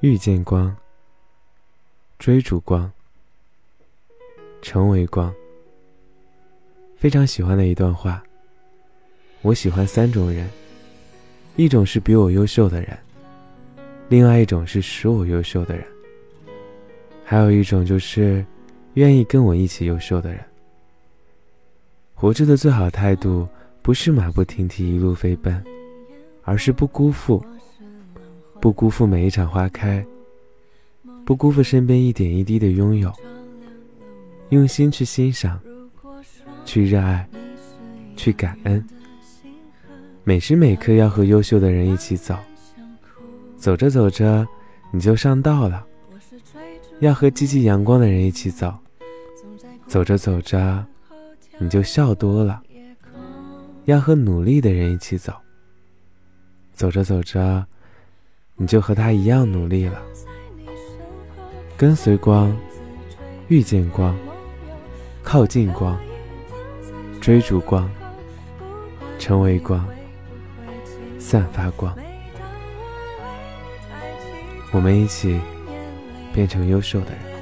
遇见光，追逐光，成为光。非常喜欢的一段话。我喜欢三种人，一种是比我优秀的人，另外一种是使我优秀的人，还有一种就是愿意跟我一起优秀的人。活着的最好态度，不是马不停蹄一路飞奔，而是不辜负，不辜负每一场花开，不辜负身边一点一滴的拥有，用心去欣赏，去热爱，去感恩。每时每刻要和优秀的人一起走，走着走着你就上道了；要和积极阳光的人一起走，走着走着。你就笑多了。要和努力的人一起走，走着走着，你就和他一样努力了。跟随光，遇见光，靠近光，追逐光，成为光，散发光。我们一起变成优秀的人。